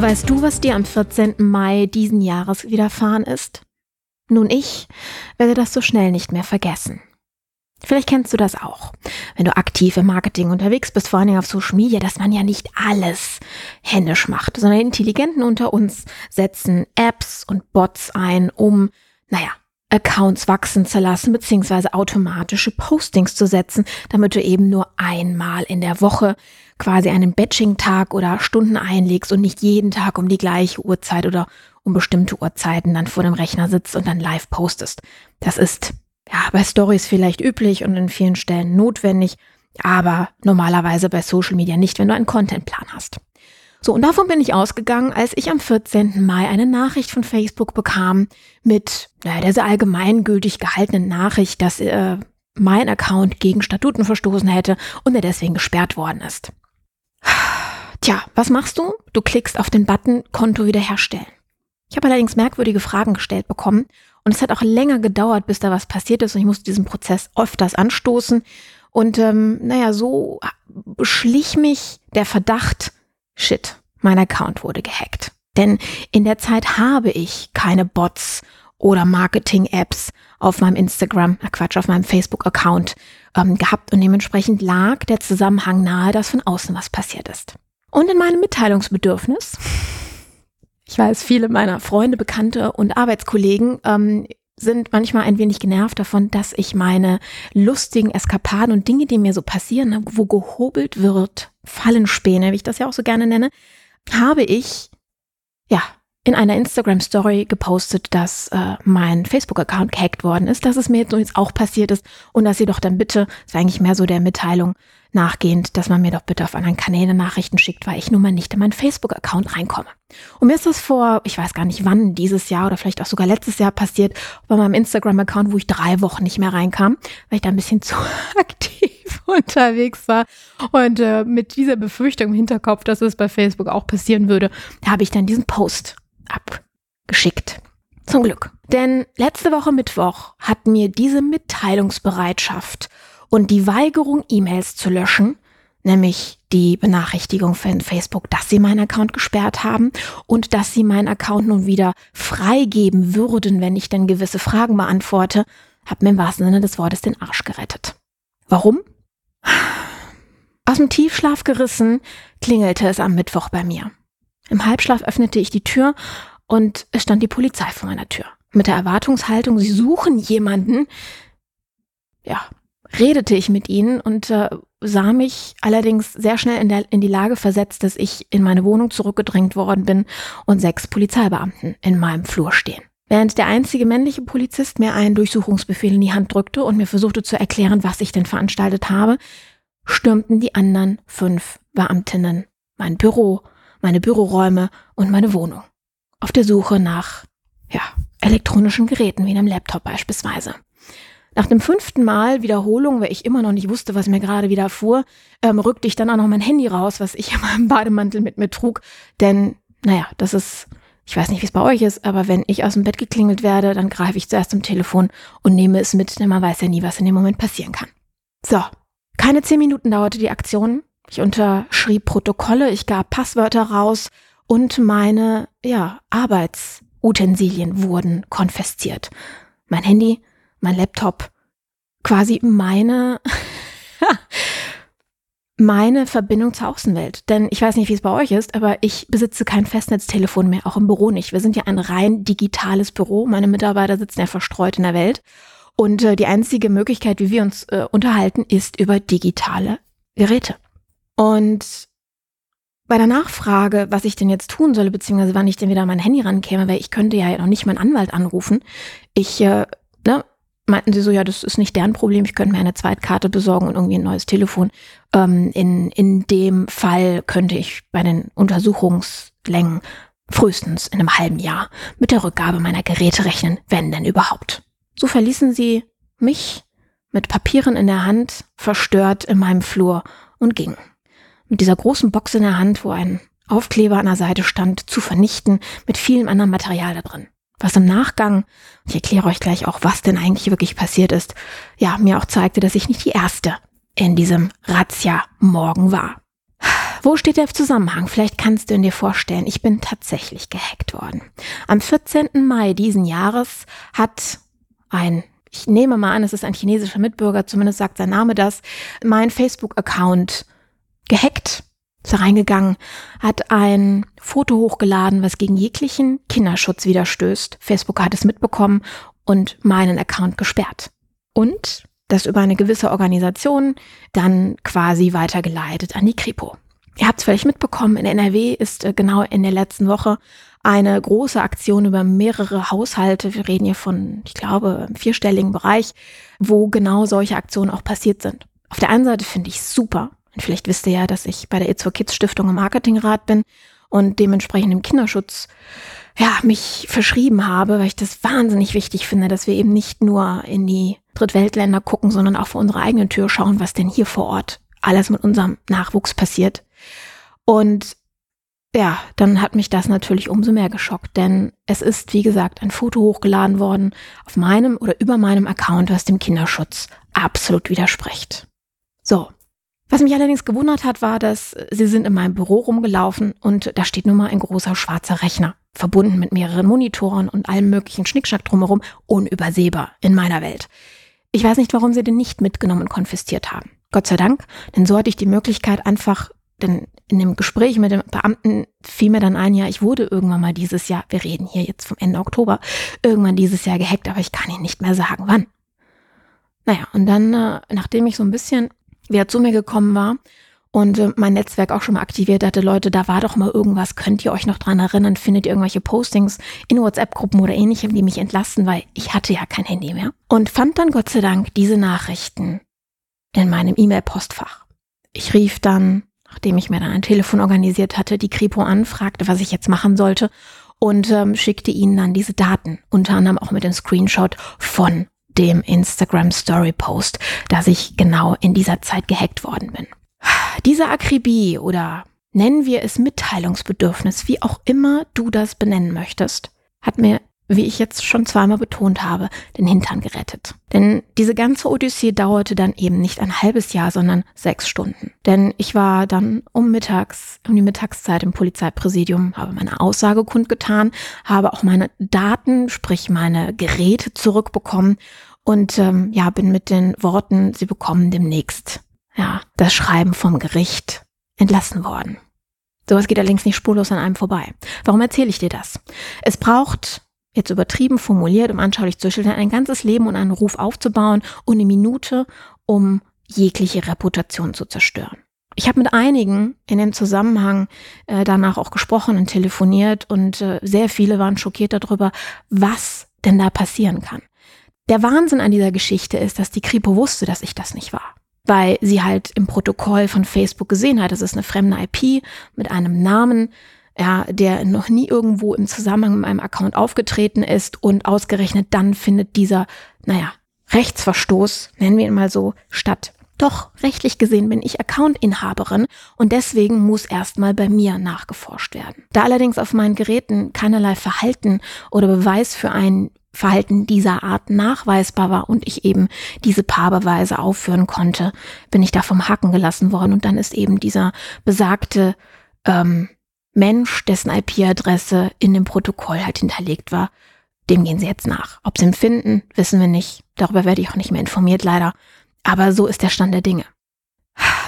Weißt du, was dir am 14. Mai diesen Jahres widerfahren ist? Nun, ich werde das so schnell nicht mehr vergessen. Vielleicht kennst du das auch, wenn du aktiv im Marketing unterwegs bist, vor allem auf Social Media, dass man ja nicht alles händisch macht, sondern Intelligenten unter uns setzen Apps und Bots ein, um, naja, Accounts wachsen zu lassen, beziehungsweise automatische Postings zu setzen, damit du eben nur einmal in der Woche quasi einen Batching-Tag oder Stunden einlegst und nicht jeden Tag um die gleiche Uhrzeit oder um bestimmte Uhrzeiten dann vor dem Rechner sitzt und dann live postest. Das ist ja bei Stories vielleicht üblich und in vielen Stellen notwendig, aber normalerweise bei Social Media nicht, wenn du einen Contentplan hast. So, und davon bin ich ausgegangen, als ich am 14. Mai eine Nachricht von Facebook bekam mit naja, der sehr allgemeingültig gehaltenen Nachricht, dass äh, mein Account gegen Statuten verstoßen hätte und er deswegen gesperrt worden ist. Tja, was machst du? Du klickst auf den Button Konto wiederherstellen. Ich habe allerdings merkwürdige Fragen gestellt bekommen und es hat auch länger gedauert, bis da was passiert ist und ich musste diesen Prozess öfters anstoßen. Und ähm, naja, so schlich mich der Verdacht, Shit, mein Account wurde gehackt. Denn in der Zeit habe ich keine Bots oder Marketing-Apps auf meinem Instagram, na Quatsch, auf meinem Facebook-Account ähm, gehabt und dementsprechend lag der Zusammenhang nahe, dass von außen was passiert ist. Und in meinem Mitteilungsbedürfnis, ich weiß, viele meiner Freunde, Bekannte und Arbeitskollegen ähm, sind manchmal ein wenig genervt davon, dass ich meine lustigen Eskapaden und Dinge, die mir so passieren, wo gehobelt wird, Fallenspäne, wie ich das ja auch so gerne nenne, habe ich ja in einer Instagram Story gepostet, dass äh, mein Facebook-Account gehackt worden ist, dass es mir jetzt auch passiert ist und dass sie doch dann bitte, das war eigentlich mehr so der Mitteilung, nachgehend, dass man mir doch bitte auf anderen Kanälen Nachrichten schickt, weil ich nun mal nicht in meinen Facebook-Account reinkomme. Und mir ist das vor, ich weiß gar nicht wann, dieses Jahr oder vielleicht auch sogar letztes Jahr passiert, bei meinem Instagram-Account, wo ich drei Wochen nicht mehr reinkam, weil ich da ein bisschen zu aktiv unterwegs war. Und äh, mit dieser Befürchtung im Hinterkopf, dass es bei Facebook auch passieren würde, habe ich dann diesen Post abgeschickt. Zum Glück. Denn letzte Woche Mittwoch hat mir diese Mitteilungsbereitschaft und die Weigerung, E-Mails zu löschen, nämlich die Benachrichtigung von Facebook, dass sie meinen Account gesperrt haben und dass sie meinen Account nun wieder freigeben würden, wenn ich denn gewisse Fragen beantworte, hat mir im wahrsten Sinne des Wortes den Arsch gerettet. Warum? Aus dem Tiefschlaf gerissen klingelte es am Mittwoch bei mir. Im Halbschlaf öffnete ich die Tür und es stand die Polizei vor meiner Tür. Mit der Erwartungshaltung, sie suchen jemanden, ja, redete ich mit ihnen und äh, sah mich allerdings sehr schnell in, der, in die Lage versetzt, dass ich in meine Wohnung zurückgedrängt worden bin und sechs Polizeibeamten in meinem Flur stehen. Während der einzige männliche Polizist mir einen Durchsuchungsbefehl in die Hand drückte und mir versuchte zu erklären, was ich denn veranstaltet habe, stürmten die anderen fünf Beamtinnen mein Büro, meine Büroräume und meine Wohnung. Auf der Suche nach, ja, elektronischen Geräten wie einem Laptop beispielsweise. Nach dem fünften Mal Wiederholung, weil ich immer noch nicht wusste, was mir gerade wieder fuhr, ähm, rückte ich dann auch noch mein Handy raus, was ich in meinem Bademantel mit mir trug. Denn, naja, das ist, ich weiß nicht, wie es bei euch ist, aber wenn ich aus dem Bett geklingelt werde, dann greife ich zuerst zum Telefon und nehme es mit, denn man weiß ja nie, was in dem Moment passieren kann. So, keine zehn Minuten dauerte die Aktion. Ich unterschrieb Protokolle, ich gab Passwörter raus und meine, ja, Arbeitsutensilien wurden konfisziert. Mein Handy, mein Laptop, quasi meine, meine Verbindung zur Außenwelt. Denn ich weiß nicht, wie es bei euch ist, aber ich besitze kein Festnetztelefon mehr, auch im Büro nicht. Wir sind ja ein rein digitales Büro. Meine Mitarbeiter sitzen ja verstreut in der Welt. Und äh, die einzige Möglichkeit, wie wir uns äh, unterhalten, ist über digitale Geräte. Und bei der Nachfrage, was ich denn jetzt tun solle, beziehungsweise wann ich denn wieder an mein Handy rankäme, weil ich könnte ja noch nicht meinen Anwalt anrufen. Ich, äh, ne, meinten sie so, ja, das ist nicht deren Problem, ich könnte mir eine Zweitkarte besorgen und irgendwie ein neues Telefon. Ähm, in, in dem Fall könnte ich bei den Untersuchungslängen frühestens in einem halben Jahr mit der Rückgabe meiner Geräte rechnen, wenn denn überhaupt. So verließen sie mich mit Papieren in der Hand, verstört in meinem Flur und gingen mit dieser großen Box in der Hand, wo ein Aufkleber an der Seite stand, zu vernichten, mit vielem anderen Material da drin. Was im Nachgang, ich erkläre euch gleich auch, was denn eigentlich wirklich passiert ist, ja, mir auch zeigte, dass ich nicht die Erste in diesem Razzia morgen war. Wo steht der Zusammenhang? Vielleicht kannst du ihn dir vorstellen. Ich bin tatsächlich gehackt worden. Am 14. Mai diesen Jahres hat ein, ich nehme mal an, es ist ein chinesischer Mitbürger, zumindest sagt sein Name das, mein Facebook-Account gehackt, ist reingegangen, hat ein Foto hochgeladen, was gegen jeglichen Kinderschutz widerstößt. Facebook hat es mitbekommen und meinen Account gesperrt. Und das über eine gewisse Organisation dann quasi weitergeleitet an die Kripo. Ihr habt es vielleicht mitbekommen, in NRW ist äh, genau in der letzten Woche eine große Aktion über mehrere Haushalte, wir reden hier von, ich glaube, im vierstelligen Bereich, wo genau solche Aktionen auch passiert sind. Auf der einen Seite finde ich super, vielleicht wisst ihr ja, dass ich bei der It's for Kids Stiftung im Marketingrat bin und dementsprechend im Kinderschutz ja, mich verschrieben habe, weil ich das wahnsinnig wichtig finde, dass wir eben nicht nur in die Drittweltländer gucken, sondern auch vor unsere eigene Tür schauen, was denn hier vor Ort alles mit unserem Nachwuchs passiert. Und ja, dann hat mich das natürlich umso mehr geschockt, denn es ist, wie gesagt, ein Foto hochgeladen worden auf meinem oder über meinem Account, was dem Kinderschutz absolut widerspricht. So, was mich allerdings gewundert hat, war, dass sie sind in meinem Büro rumgelaufen und da steht nun mal ein großer schwarzer Rechner, verbunden mit mehreren Monitoren und allem möglichen Schnickschnack drumherum, unübersehbar in meiner Welt. Ich weiß nicht, warum sie den nicht mitgenommen und konfisziert haben. Gott sei Dank, denn so hatte ich die Möglichkeit einfach, denn in dem Gespräch mit dem Beamten fiel mir dann ein, ja, ich wurde irgendwann mal dieses Jahr, wir reden hier jetzt vom Ende Oktober, irgendwann dieses Jahr gehackt, aber ich kann Ihnen nicht mehr sagen, wann. Naja, und dann, äh, nachdem ich so ein bisschen wer zu mir gekommen war und äh, mein Netzwerk auch schon mal aktiviert hatte, Leute, da war doch mal irgendwas, könnt ihr euch noch dran erinnern, findet ihr irgendwelche Postings in WhatsApp-Gruppen oder ähnlichem, die mich entlasten, weil ich hatte ja kein Handy mehr. Und fand dann Gott sei Dank diese Nachrichten in meinem E-Mail-Postfach. Ich rief dann, nachdem ich mir dann ein Telefon organisiert hatte, die Kripo an, fragte, was ich jetzt machen sollte und ähm, schickte ihnen dann diese Daten, unter anderem auch mit dem Screenshot von dem Instagram Story Post, dass ich genau in dieser Zeit gehackt worden bin. Diese Akribie oder nennen wir es Mitteilungsbedürfnis, wie auch immer du das benennen möchtest, hat mir wie ich jetzt schon zweimal betont habe, den Hintern gerettet. Denn diese ganze Odyssee dauerte dann eben nicht ein halbes Jahr, sondern sechs Stunden. Denn ich war dann um mittags, um die Mittagszeit im Polizeipräsidium, habe meine Aussage kundgetan, habe auch meine Daten, sprich meine Geräte zurückbekommen und ähm, ja, bin mit den Worten, sie bekommen demnächst ja, das Schreiben vom Gericht entlassen worden. Sowas geht allerdings nicht spurlos an einem vorbei. Warum erzähle ich dir das? Es braucht jetzt übertrieben formuliert, um anschaulich zu schildern, ein ganzes Leben und einen Ruf aufzubauen und eine Minute, um jegliche Reputation zu zerstören. ich habe mit einigen in dem Zusammenhang äh, danach auch gesprochen und telefoniert und äh, sehr viele waren schockiert darüber, was denn da passieren kann. Der Wahnsinn an dieser Geschichte ist, dass die Kripo wusste, dass ich das nicht war. Weil sie halt im Protokoll von Facebook gesehen hat, es ist eine fremde IP mit einem Namen, ja, der noch nie irgendwo im Zusammenhang mit meinem Account aufgetreten ist und ausgerechnet dann findet dieser, naja, Rechtsverstoß, nennen wir ihn mal so, statt. Doch, rechtlich gesehen bin ich Accountinhaberin und deswegen muss erstmal bei mir nachgeforscht werden. Da allerdings auf meinen Geräten keinerlei Verhalten oder Beweis für ein Verhalten dieser Art nachweisbar war und ich eben diese Paarbeweise aufführen konnte, bin ich da vom Haken gelassen worden und dann ist eben dieser besagte ähm, Mensch, dessen IP-Adresse in dem Protokoll halt hinterlegt war, dem gehen sie jetzt nach. Ob sie ihn finden, wissen wir nicht. Darüber werde ich auch nicht mehr informiert, leider. Aber so ist der Stand der Dinge.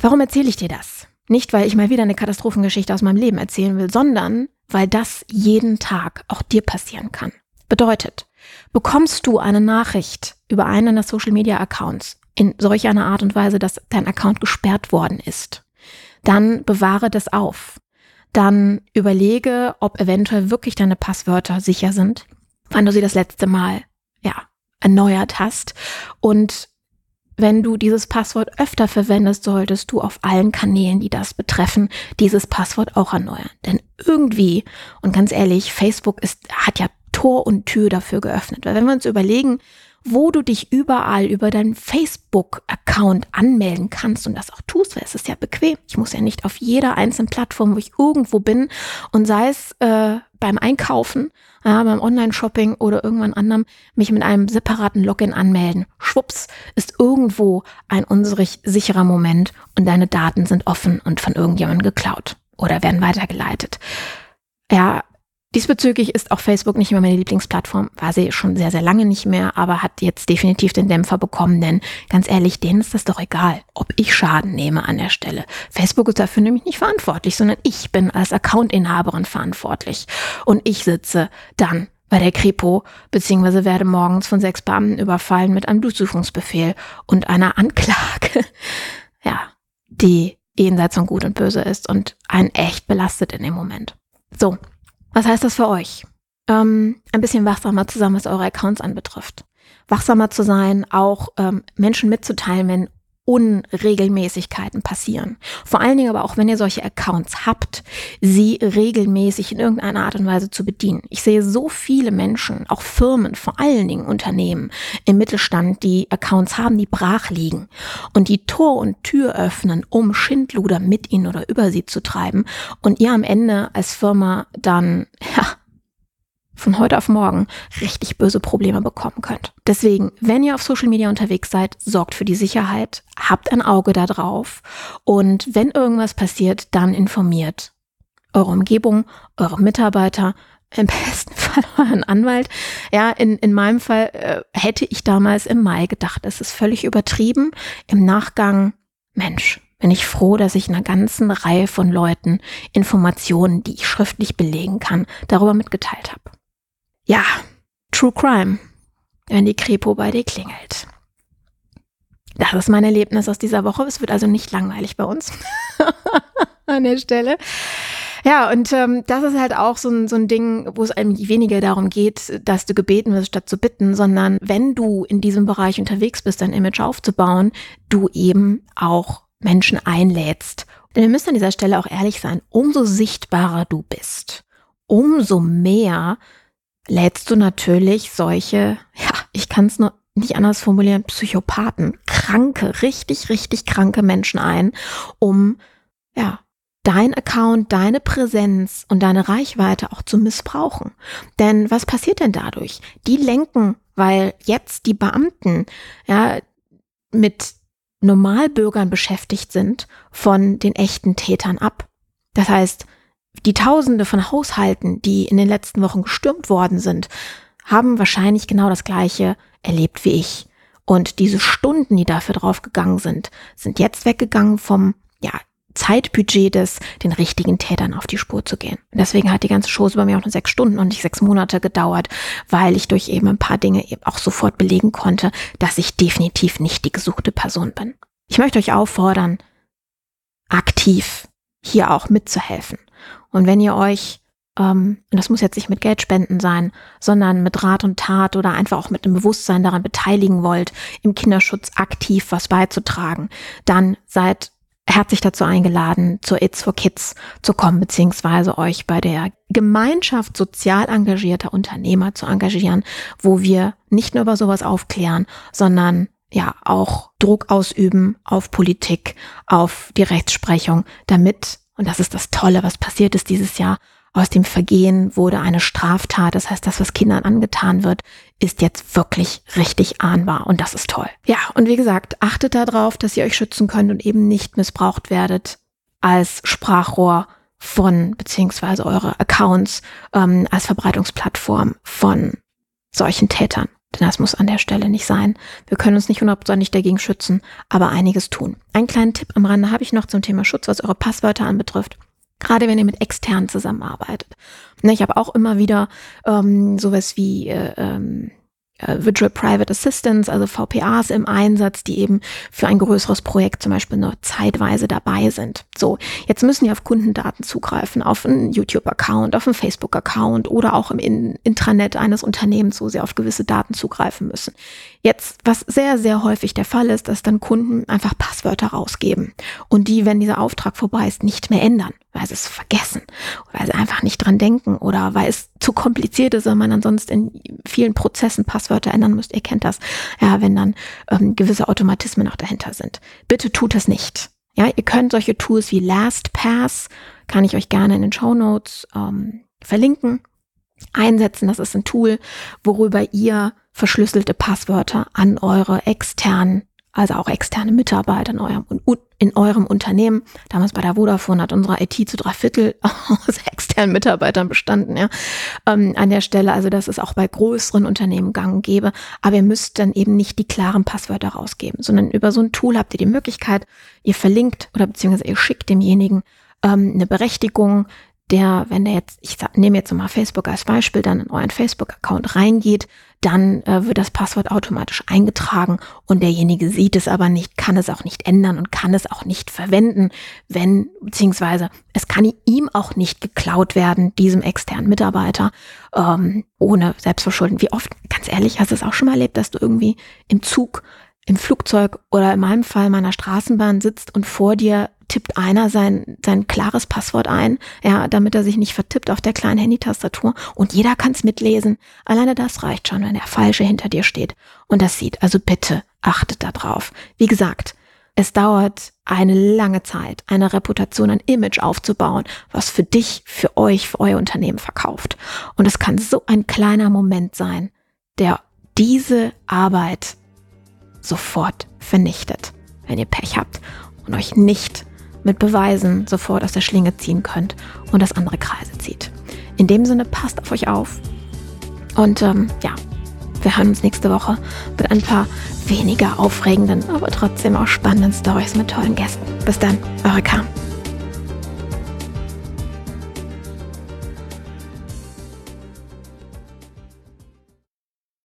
Warum erzähle ich dir das? Nicht, weil ich mal wieder eine Katastrophengeschichte aus meinem Leben erzählen will, sondern weil das jeden Tag auch dir passieren kann. Bedeutet, bekommst du eine Nachricht über einen deiner Social Media Accounts in solch einer Art und Weise, dass dein Account gesperrt worden ist, dann bewahre das auf. Dann überlege, ob eventuell wirklich deine Passwörter sicher sind, wann du sie das letzte Mal, ja, erneuert hast und wenn du dieses Passwort öfter verwendest, solltest du auf allen Kanälen, die das betreffen, dieses Passwort auch erneuern. Denn irgendwie, und ganz ehrlich, Facebook ist, hat ja Tor und Tür dafür geöffnet. Weil wenn wir uns überlegen, wo du dich überall über deinen Facebook-Account anmelden kannst und das auch tust, weil es ist ja bequem. Ich muss ja nicht auf jeder einzelnen Plattform, wo ich irgendwo bin und sei es äh, beim Einkaufen, ja, beim Online-Shopping oder irgendwann anderem, mich mit einem separaten Login anmelden. Schwupps, ist irgendwo ein unsicherer sicherer Moment und deine Daten sind offen und von irgendjemandem geklaut oder werden weitergeleitet. Ja, Diesbezüglich ist auch Facebook nicht mehr meine Lieblingsplattform, war sie schon sehr, sehr lange nicht mehr, aber hat jetzt definitiv den Dämpfer bekommen, denn ganz ehrlich, denen ist das doch egal, ob ich Schaden nehme an der Stelle. Facebook ist dafür nämlich nicht verantwortlich, sondern ich bin als Accountinhaberin verantwortlich. Und ich sitze dann bei der Kripo, beziehungsweise werde morgens von sechs Beamten überfallen mit einem Durchsuchungsbefehl und einer Anklage, ja, die jenseits von Gut und Böse ist und einen echt belastet in dem Moment. So, was heißt das für euch? Ähm, ein bisschen wachsamer zusammen, was eure Accounts anbetrifft. Wachsamer zu sein, auch ähm, Menschen mitzuteilen, wenn Unregelmäßigkeiten passieren. Vor allen Dingen aber auch, wenn ihr solche Accounts habt, sie regelmäßig in irgendeiner Art und Weise zu bedienen. Ich sehe so viele Menschen, auch Firmen, vor allen Dingen Unternehmen im Mittelstand, die Accounts haben, die brach liegen und die Tor und Tür öffnen, um Schindluder mit ihnen oder über sie zu treiben und ihr am Ende als Firma dann, ja, von heute auf morgen richtig böse Probleme bekommen könnt. Deswegen, wenn ihr auf Social Media unterwegs seid, sorgt für die Sicherheit, habt ein Auge da drauf und wenn irgendwas passiert, dann informiert eure Umgebung, eure Mitarbeiter, im besten Fall euren Anwalt. Ja, in, in meinem Fall äh, hätte ich damals im Mai gedacht, es ist völlig übertrieben. Im Nachgang, Mensch, bin ich froh, dass ich einer ganzen Reihe von Leuten Informationen, die ich schriftlich belegen kann, darüber mitgeteilt habe. Ja, True Crime, wenn die Kripo bei dir klingelt. Das ist mein Erlebnis aus dieser Woche. Es wird also nicht langweilig bei uns an der Stelle. Ja, und ähm, das ist halt auch so ein, so ein Ding, wo es eigentlich weniger darum geht, dass du gebeten wirst, statt zu bitten, sondern wenn du in diesem Bereich unterwegs bist, dein Image aufzubauen, du eben auch Menschen einlädst. Denn wir müssen an dieser Stelle auch ehrlich sein, umso sichtbarer du bist, umso mehr lädst du natürlich solche, ja, ich kann es nur nicht anders formulieren, Psychopathen, kranke, richtig, richtig kranke Menschen ein, um, ja, dein Account, deine Präsenz und deine Reichweite auch zu missbrauchen. Denn was passiert denn dadurch? Die lenken, weil jetzt die Beamten, ja, mit Normalbürgern beschäftigt sind, von den echten Tätern ab. Das heißt, die Tausende von Haushalten, die in den letzten Wochen gestürmt worden sind, haben wahrscheinlich genau das Gleiche erlebt wie ich. Und diese Stunden, die dafür draufgegangen sind, sind jetzt weggegangen vom, ja, Zeitbudget des, den richtigen Tätern auf die Spur zu gehen. Und deswegen hat die ganze Chose bei mir auch nur sechs Stunden und nicht sechs Monate gedauert, weil ich durch eben ein paar Dinge eben auch sofort belegen konnte, dass ich definitiv nicht die gesuchte Person bin. Ich möchte euch auffordern, aktiv hier auch mitzuhelfen. Und wenn ihr euch, ähm, und das muss jetzt nicht mit Geldspenden sein, sondern mit Rat und Tat oder einfach auch mit dem Bewusstsein daran beteiligen wollt, im Kinderschutz aktiv was beizutragen, dann seid herzlich dazu eingeladen, zur It's for Kids zu kommen, beziehungsweise euch bei der Gemeinschaft sozial engagierter Unternehmer zu engagieren, wo wir nicht nur über sowas aufklären, sondern ja auch Druck ausüben auf Politik, auf die Rechtsprechung, damit, und das ist das Tolle, was passiert ist dieses Jahr, aus dem Vergehen wurde eine Straftat. Das heißt, das, was Kindern angetan wird, ist jetzt wirklich richtig ahnbar und das ist toll. Ja, und wie gesagt, achtet darauf, dass ihr euch schützen könnt und eben nicht missbraucht werdet als Sprachrohr von, beziehungsweise eure Accounts ähm, als Verbreitungsplattform von solchen Tätern. Denn das muss an der Stelle nicht sein. Wir können uns nicht hundertprozentig dagegen schützen, aber einiges tun. Einen kleinen Tipp am Rande habe ich noch zum Thema Schutz, was eure Passwörter anbetrifft. Gerade wenn ihr mit externen zusammenarbeitet. Ne, ich habe auch immer wieder ähm, sowas wie äh, ähm, äh, Virtual Private Assistants, also VPAs im Einsatz, die eben für ein größeres Projekt zum Beispiel nur zeitweise dabei sind. So, jetzt müssen die auf Kundendaten zugreifen, auf einen YouTube-Account, auf einen Facebook-Account oder auch im Intranet eines Unternehmens, wo sie auf gewisse Daten zugreifen müssen. Jetzt, was sehr, sehr häufig der Fall ist, dass dann Kunden einfach Passwörter rausgeben und die, wenn dieser Auftrag vorbei ist, nicht mehr ändern, weil sie es vergessen, weil sie einfach nicht dran denken oder weil es zu kompliziert ist, weil man ansonsten in vielen Prozessen Passwörter ändern muss. Ihr kennt das, ja, wenn dann ähm, gewisse Automatismen auch dahinter sind. Bitte tut es nicht. Ja, ihr könnt solche Tools wie LastPass, kann ich euch gerne in den Show Notes ähm, verlinken, einsetzen. Das ist ein Tool, worüber ihr verschlüsselte Passwörter an eure externen, also auch externe Mitarbeiter in eurem, in eurem Unternehmen. Damals bei der Vodafone hat unsere IT zu drei Viertel aus externen Mitarbeitern bestanden, ja. Ähm, an der Stelle, also das ist auch bei größeren Unternehmen gang gäbe. Aber ihr müsst dann eben nicht die klaren Passwörter rausgeben, sondern über so ein Tool habt ihr die Möglichkeit, ihr verlinkt oder beziehungsweise ihr schickt demjenigen ähm, eine Berechtigung, der, wenn der jetzt, ich nehme jetzt mal Facebook als Beispiel, dann in euren Facebook-Account reingeht, dann äh, wird das Passwort automatisch eingetragen und derjenige sieht es aber nicht, kann es auch nicht ändern und kann es auch nicht verwenden, wenn, beziehungsweise es kann ihm auch nicht geklaut werden, diesem externen Mitarbeiter, ähm, ohne Selbstverschulden. Wie oft, ganz ehrlich, hast du es auch schon mal erlebt, dass du irgendwie im Zug im Flugzeug oder in meinem Fall meiner Straßenbahn sitzt und vor dir tippt einer sein, sein klares Passwort ein, ja, damit er sich nicht vertippt auf der kleinen Handytastatur und jeder kann es mitlesen. Alleine das reicht schon, wenn der Falsche hinter dir steht und das sieht. Also bitte achtet da drauf. Wie gesagt, es dauert eine lange Zeit, eine Reputation, ein Image aufzubauen, was für dich, für euch, für euer Unternehmen verkauft. Und es kann so ein kleiner Moment sein, der diese Arbeit sofort vernichtet, wenn ihr Pech habt und euch nicht mit Beweisen sofort aus der Schlinge ziehen könnt und das andere Kreise zieht. In dem Sinne, passt auf euch auf. Und ähm, ja, wir hören uns nächste Woche mit ein paar weniger aufregenden, aber trotzdem auch spannenden Stories mit tollen Gästen. Bis dann, eure Kam.